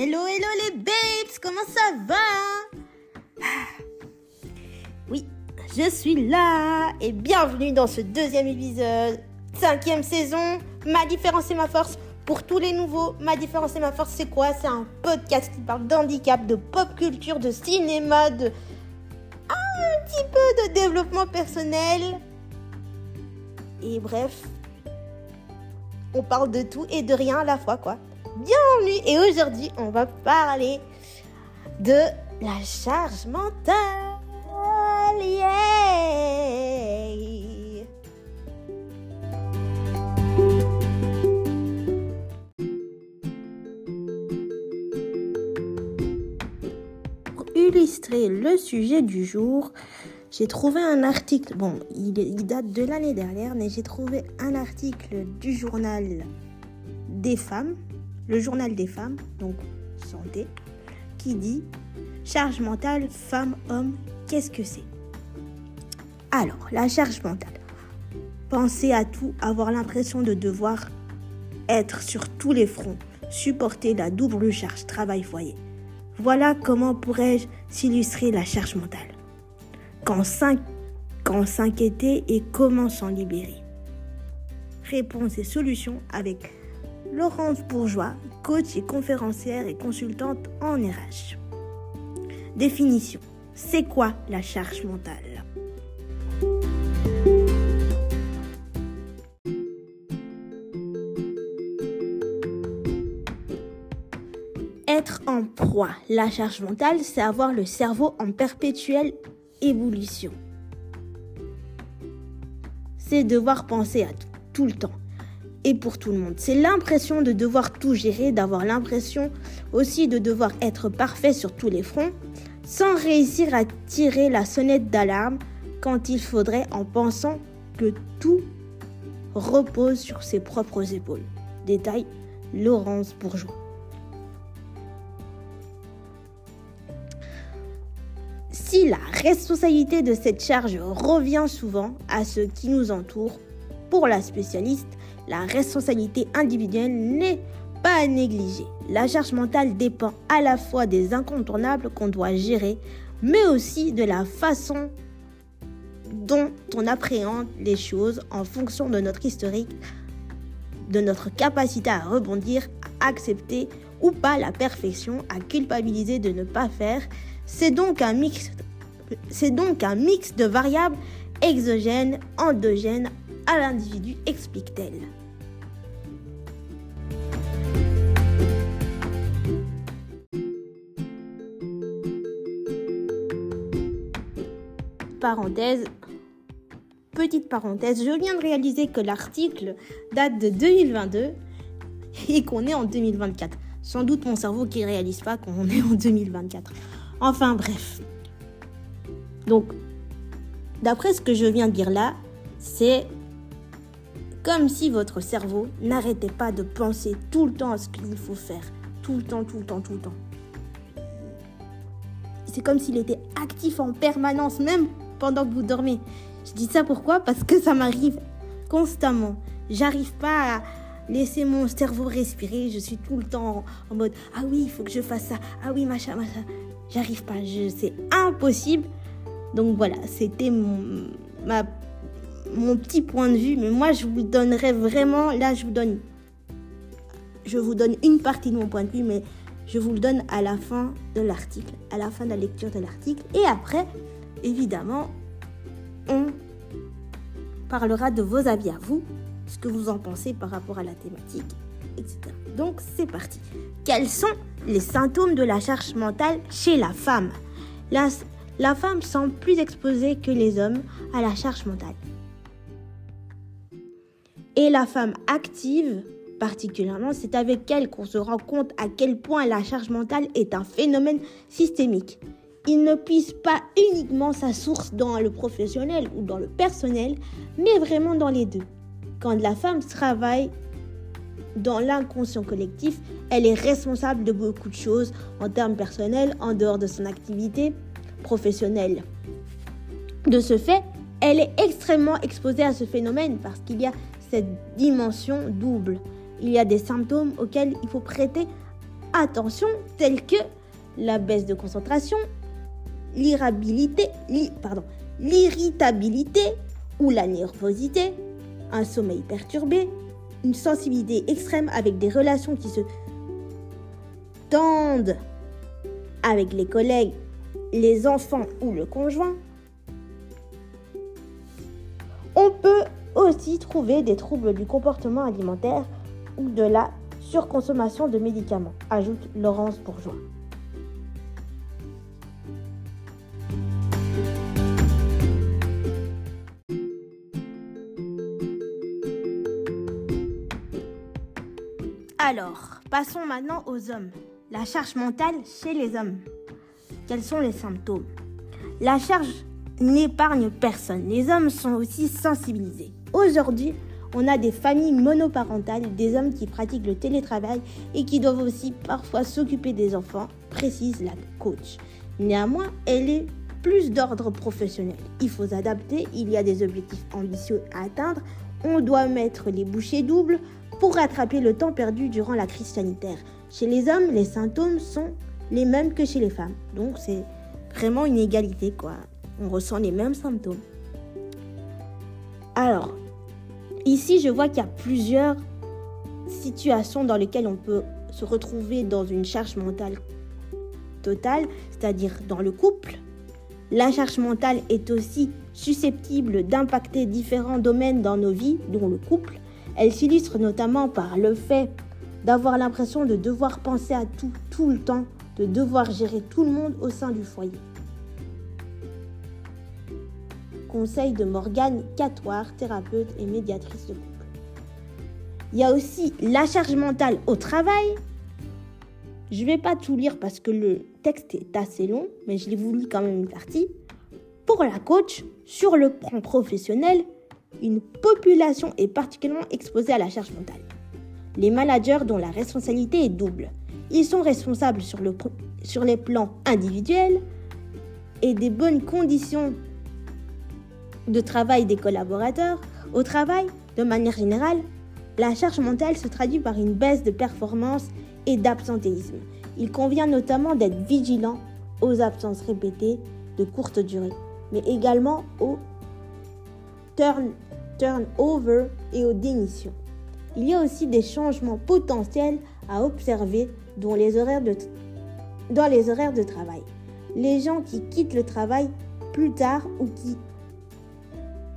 Hello, hello les babes, comment ça va? Oui, je suis là et bienvenue dans ce deuxième épisode, cinquième saison, ma différence et ma force. Pour tous les nouveaux, ma différence et ma force, c'est quoi? C'est un podcast qui parle d'handicap, de pop culture, de cinéma, de un petit peu de développement personnel. Et bref, on parle de tout et de rien à la fois, quoi. Bienvenue et aujourd'hui, on va parler de la charge mentale. Pour illustrer le sujet du jour, j'ai trouvé un article, bon, il, date de l'année dernière, mais j'ai trouvé un article du journal des femmes, le journal des femmes, donc santé, qui dit charge mentale, femme, homme, qu'est-ce que c'est? Alors, la charge mentale. Penser à tout, avoir l'impression de devoir être sur tous les fronts, supporter la double charge travail-foyer. Voilà comment pourrais-je s'illustrer la charge mentale. Quand s'inquiéter et comment s'en libérer. Réponse et solutions avec Laurence Bourgeois, coach et conférencière et consultante en RH. Définition. C'est quoi la charge mentale? Être en proie. La charge mentale, c'est avoir le cerveau en perpétuelle évolution. C'est devoir penser à tout, tout le temps et pour tout le monde. C'est l'impression de devoir tout gérer, d'avoir l'impression aussi de devoir être parfait sur tous les fronts, sans réussir à tirer la sonnette d'alarme quand il faudrait en pensant que tout repose sur ses propres épaules. Détail, Laurence Bourgeois. Si la responsabilité de cette charge revient souvent à ceux qui nous entourent, pour la spécialiste, la responsabilité individuelle n'est pas à négliger. La charge mentale dépend à la fois des incontournables qu'on doit gérer, mais aussi de la façon dont on appréhende les choses en fonction de notre historique, de notre capacité à rebondir, à accepter ou pas la perfection, à culpabiliser de ne pas faire. C'est donc un mix, c'est donc un mix de variables exogènes, endogènes à l'individu, explique-t-elle. Parenthèse, petite parenthèse, je viens de réaliser que l'article date de 2022 et qu'on est en 2024. Sans doute mon cerveau qui réalise pas qu'on est en 2024. Enfin bref. Donc, d'après ce que je viens de dire là, c'est comme si votre cerveau n'arrêtait pas de penser tout le temps à ce qu'il faut faire. Tout le temps, tout le temps, tout le temps. C'est comme s'il était actif en permanence, même pendant que vous dormez. Je dis ça pourquoi? Parce que ça m'arrive constamment. J'arrive pas à laisser mon cerveau respirer. Je suis tout le temps en, mode Ah oui, il faut que je fasse ça. Ah oui, machin, machin. J'arrive pas. Je, c'est impossible. Donc voilà, c'était mon, ma, mon petit point de vue. Mais moi, je vous donnerai vraiment. Là, je vous donne. Je vous donne une partie de mon point de vue, mais je vous le donne à la fin de l'article, à la fin de la lecture de l'article. Et après, évidemment, on parlera de vos avis à vous, ce que vous en pensez par rapport à la thématique, etc. Donc c'est parti. Quels sont les symptômes de la charge mentale chez la femme? La, la femme semble plus exposée que les hommes à la charge mentale. Et la femme active, particulièrement, c'est avec elle qu'on se rend compte à quel point la charge mentale est un phénomène systémique il ne puise pas uniquement sa source dans le professionnel ou dans le personnel, mais vraiment dans les deux. Quand la femme travaille dans l'inconscient collectif, elle est responsable de beaucoup de choses en termes personnels, en dehors de son activité professionnelle. De ce fait, elle est extrêmement exposée à ce phénomène parce qu'il y a cette dimension double. Il y a des symptômes auxquels il faut prêter attention tels que la baisse de concentration, l'irritabilité, ou la nervosité, un sommeil perturbé, une sensibilité extrême avec des relations qui se tendent avec les collègues, les enfants ou le conjoint. On peut aussi trouver des troubles du comportement alimentaire ou de la surconsommation de médicaments, ajoute Laurence Bourgeois. Alors, passons maintenant aux hommes. La charge mentale chez les hommes. Quels sont les symptômes? La charge n'épargne personne. Les hommes sont aussi sensibilisés. Aujourd'hui, on a des familles monoparentales, des hommes qui pratiquent le télétravail et qui doivent aussi parfois s'occuper des enfants, précise la coach. Néanmoins, elle est plus d'ordre professionnel. Il faut s'adapter, il y a des objectifs ambitieux à atteindre, on doit mettre les bouchées doubles pour rattraper le temps perdu durant la crise sanitaire. Chez les hommes, les symptômes sont les mêmes que chez les femmes. Donc c'est vraiment une égalité quoi. On ressent les mêmes symptômes. Alors, Ici, je vois qu'il y a plusieurs situations dans lesquelles on peut se retrouver dans une charge mentale totale, c'est-à-dire dans le couple. La charge mentale est aussi susceptible d'impacter différents domaines dans nos vies, dont le couple. Elle s'illustre notamment par le fait d'avoir l'impression de devoir penser à tout tout le temps, de devoir gérer tout le monde au sein du foyer. Conseil de Morgane Catoire, thérapeute et médiatrice de couple. Il y a aussi la charge mentale au travail. Je ne vais pas tout lire parce que le texte est assez long, mais je l'ai voulu quand même une partie. Pour la coach, sur le plan professionnel, une population est particulièrement exposée à la charge mentale. Les managers dont la responsabilité est double. Ils sont responsables sur, le, sur les plans individuels et des bonnes conditions de travail des collaborateurs, au travail, de manière générale, la charge mentale se traduit par une baisse de performance et d'absentéisme. Il convient notamment d'être vigilant aux absences répétées de courte durée, mais également au turn, turnover et aux démissions. Il y a aussi des changements potentiels à observer dans les horaires de, dans les horaires de travail. Les gens qui quittent le travail plus tard ou qui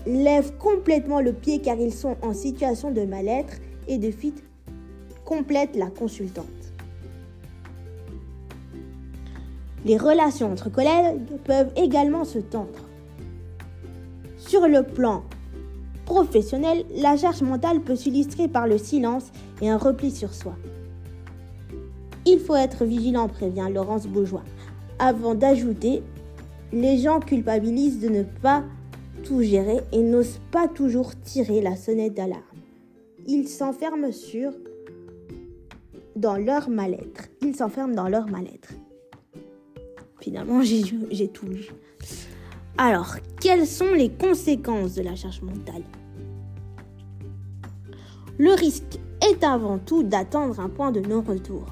lèvent complètement le pied car ils sont en situation de mal-être et de fuite, complète la consultante. Les relations entre collègues peuvent également se tendre. Sur le plan professionnel, la charge mentale peut s'illustrer par le silence et un repli sur soi. Il faut être vigilant, prévient Laurence Bourgeois, avant d'ajouter les gens culpabilisent de ne pas tout gérer et n'osent pas toujours tirer la sonnette d'alarme. Ils s'enferment sur dans leur mal-être. Ils s'enferment dans leur mal-être. Finalement, j'ai tout lu. Alors, quelles sont les conséquences de la charge mentale? Le risque est avant tout d'attendre un point de non-retour.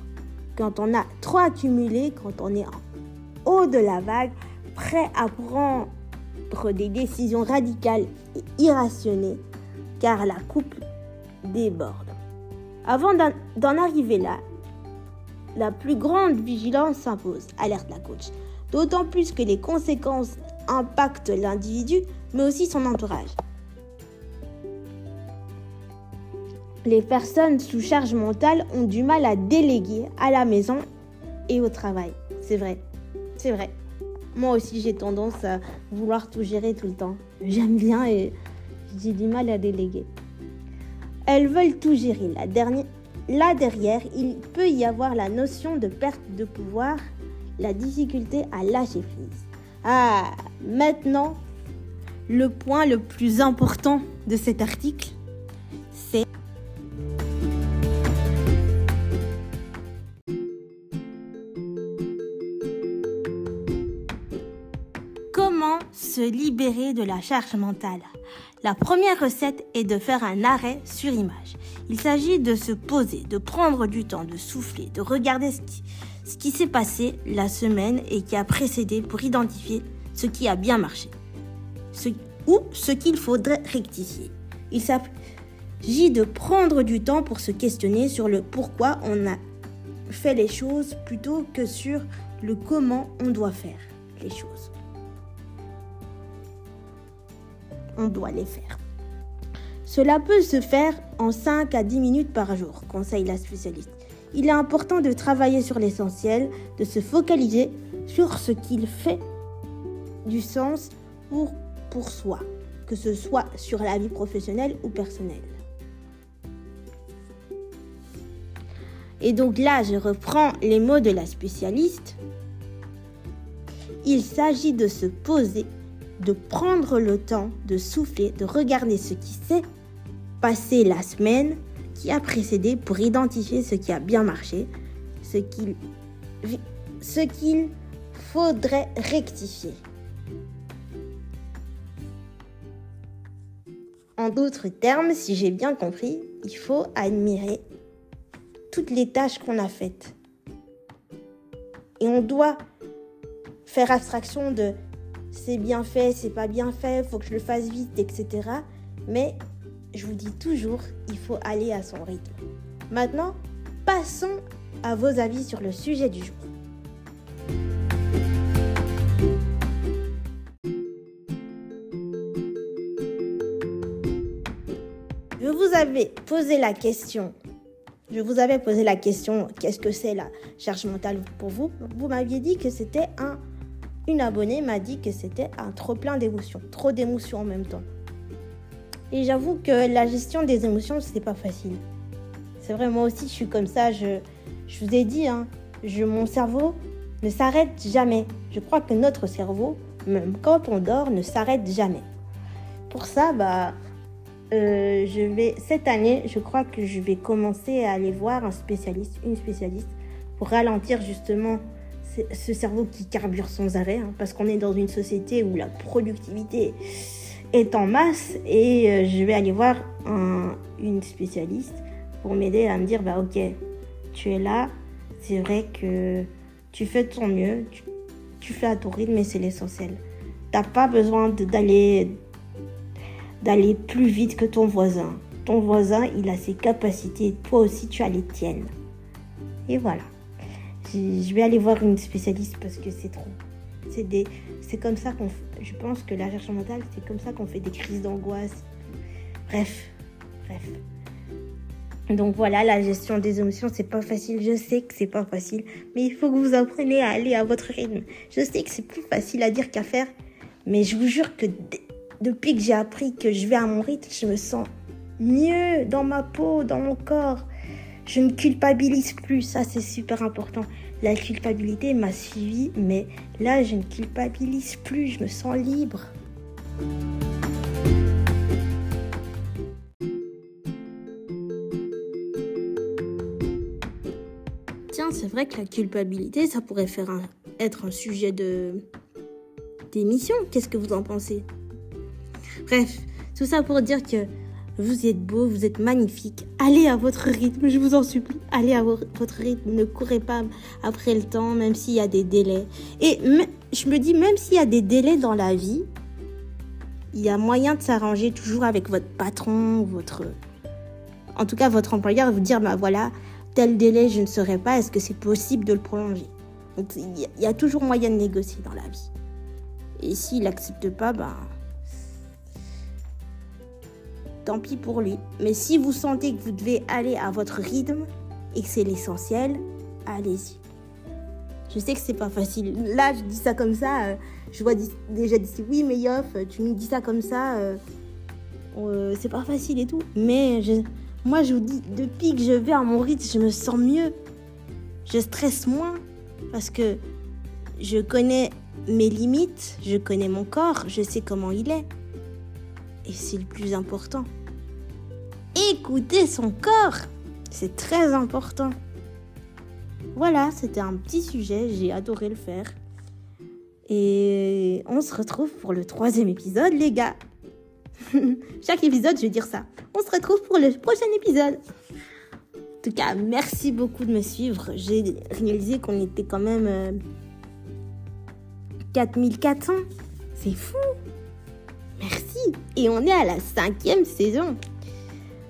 Quand on a trop accumulé, quand on est en haut de la vague, prêt à prendre des décisions radicales et irrationnées, car la coupe déborde. Avant d'en arriver là, la plus grande vigilance s'impose, alerte la coach. D'autant plus que les conséquences impactent l'individu, mais aussi son entourage. Les personnes sous charge mentale ont du mal à déléguer à la maison et au travail. C'est vrai, c'est vrai. Moi aussi, j'ai tendance à vouloir tout gérer tout le temps. J'aime bien et j'ai du mal à déléguer. Elles veulent tout gérer. Là, là derrière, il peut y avoir la notion de perte de pouvoir, la difficulté à lâcher prise. Ah, maintenant, le point le plus important de cet article, se libérer de la charge mentale. La première recette est de faire un arrêt sur image. Il s'agit de se poser, de prendre du temps, de souffler, de regarder ce qui, s'est passé la semaine et qui a précédé pour identifier ce qui a bien marché ce, ou ce qu'il faudrait rectifier. Il s'agit de prendre du temps pour se questionner sur le pourquoi on a fait les choses plutôt que sur le comment on doit faire les choses. On doit les faire. Cela peut se faire en 5 à 10 minutes par jour, conseille la spécialiste. Il est important de travailler sur l'essentiel, de se focaliser sur ce qu'il fait du sens pour, pour soi, que ce soit sur la vie professionnelle ou personnelle. Et donc là, je reprends les mots de la spécialiste. Il s'agit de se poser, de prendre le temps de souffler, de regarder ce qui s'est passé la semaine qui a précédé pour identifier ce qui a bien marché, ce qu'il faudrait rectifier. En d'autres termes, si j'ai bien compris, il faut admirer toutes les tâches qu'on a faites. Et on doit faire abstraction de c'est bien fait, c'est pas bien fait, faut que je le fasse vite, etc. Mais je vous dis toujours, il faut aller à son rythme. Maintenant, passons à vos avis sur le sujet du jour. Je vous avais posé la question je vous avais posé la question, qu'est-ce que c'est la charge mentale pour vous? Vous m'aviez dit que c'était un... Une abonnée m'a dit que c'était un trop plein d'émotions, trop d'émotions en même temps. Et j'avoue que la gestion des émotions, c'est pas facile. C'est vrai, moi aussi, je suis comme ça. Je, je vous ai dit, hein, je, mon cerveau ne s'arrête jamais. Je crois que notre cerveau, même quand on dort, ne s'arrête jamais. Pour ça, bah, euh, je vais, cette année, je crois que je vais commencer à aller voir un spécialiste, une spécialiste, pour ralentir justement ce cerveau qui carbure sans arrêt, hein, parce qu'on est dans une société où la productivité est en masse et euh, je vais aller voir une spécialiste pour m'aider à me dire, bah ok, tu es là, c'est vrai que tu fais de ton mieux, tu, tu fais à ton rythme et c'est l'essentiel. T'as pas besoin d'aller d'aller plus vite que ton voisin. Ton voisin, il a ses capacités, toi aussi tu as les tiennes. Et voilà. Je vais aller voir une spécialiste parce que c'est trop. C'est des, c'est comme ça qu'on, je pense que la recherche mentale, c'est comme ça qu'on fait des crises d'angoisse. Bref, bref. Donc voilà, la gestion des émotions, c'est pas facile. Je sais que c'est pas facile, mais il faut que vous appreniez à aller à votre rythme. Je sais que c'est plus facile à dire qu'à faire, mais je vous jure que depuis que j'ai appris que je vais à mon rythme, je me sens mieux dans ma peau, dans mon corps. Je ne culpabilise plus, ça c'est super important. La culpabilité m'a suivi, mais là je ne culpabilise plus, je me sens libre. Tiens, c'est vrai que la culpabilité, ça pourrait faire être un sujet de d'émission. Qu'est-ce que vous en pensez? Bref, tout ça pour dire que vous êtes beau, vous êtes magnifique. Allez à votre rythme, je vous en supplie. Allez à votre rythme, ne courez pas après le temps, même s'il y a des délais. Et je me dis, même s'il y a des délais dans la vie, il y a moyen de s'arranger toujours avec votre patron, votre... En tout cas, votre employeur, vous dire, bah voilà, tel délai, je ne saurais pas, est-ce que c'est possible de le prolonger? Il y a toujours moyen de négocier dans la vie. Et s'il n'accepte pas, bah tant pis pour lui. Mais si vous sentez que vous devez aller à votre rythme et que c'est l'essentiel, allez-y. Je sais que c'est pas facile. Là, je dis ça comme ça. Euh, je vois déjà d'ici, oui, mais Yoff, tu me dis ça comme ça. Euh, euh, c'est pas facile et tout. Mais moi, je vous dis, depuis que je vais à mon rythme, je me sens mieux. Je stresse moins parce que je connais mes limites, je connais mon corps, je sais comment il est. Et c'est le plus important écouter son corps. C'est très important. Voilà, c'était un petit sujet, j'ai adoré le faire. Et on se retrouve pour le troisième épisode, les gars. Chaque épisode, je vais dire ça. On se retrouve pour le prochain épisode. En tout cas, merci beaucoup de me suivre. J'ai réalisé qu'on était quand même 4400. Euh, C'est fou. Merci. Et on est à la cinquième saison.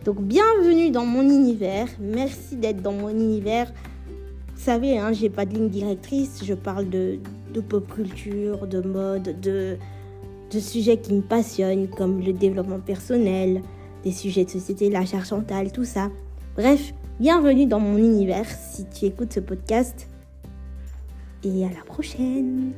Donc bienvenue dans mon univers. Merci d'être dans mon univers. Vous savez, hein, j'ai pas de ligne directrice. Je parle de, pop culture, de mode, de, de sujets qui me passionnent, comme le développement personnel, des sujets de société, la charge mentale, tout ça. Bref, bienvenue dans mon univers si tu écoutes ce podcast. Et à la prochaine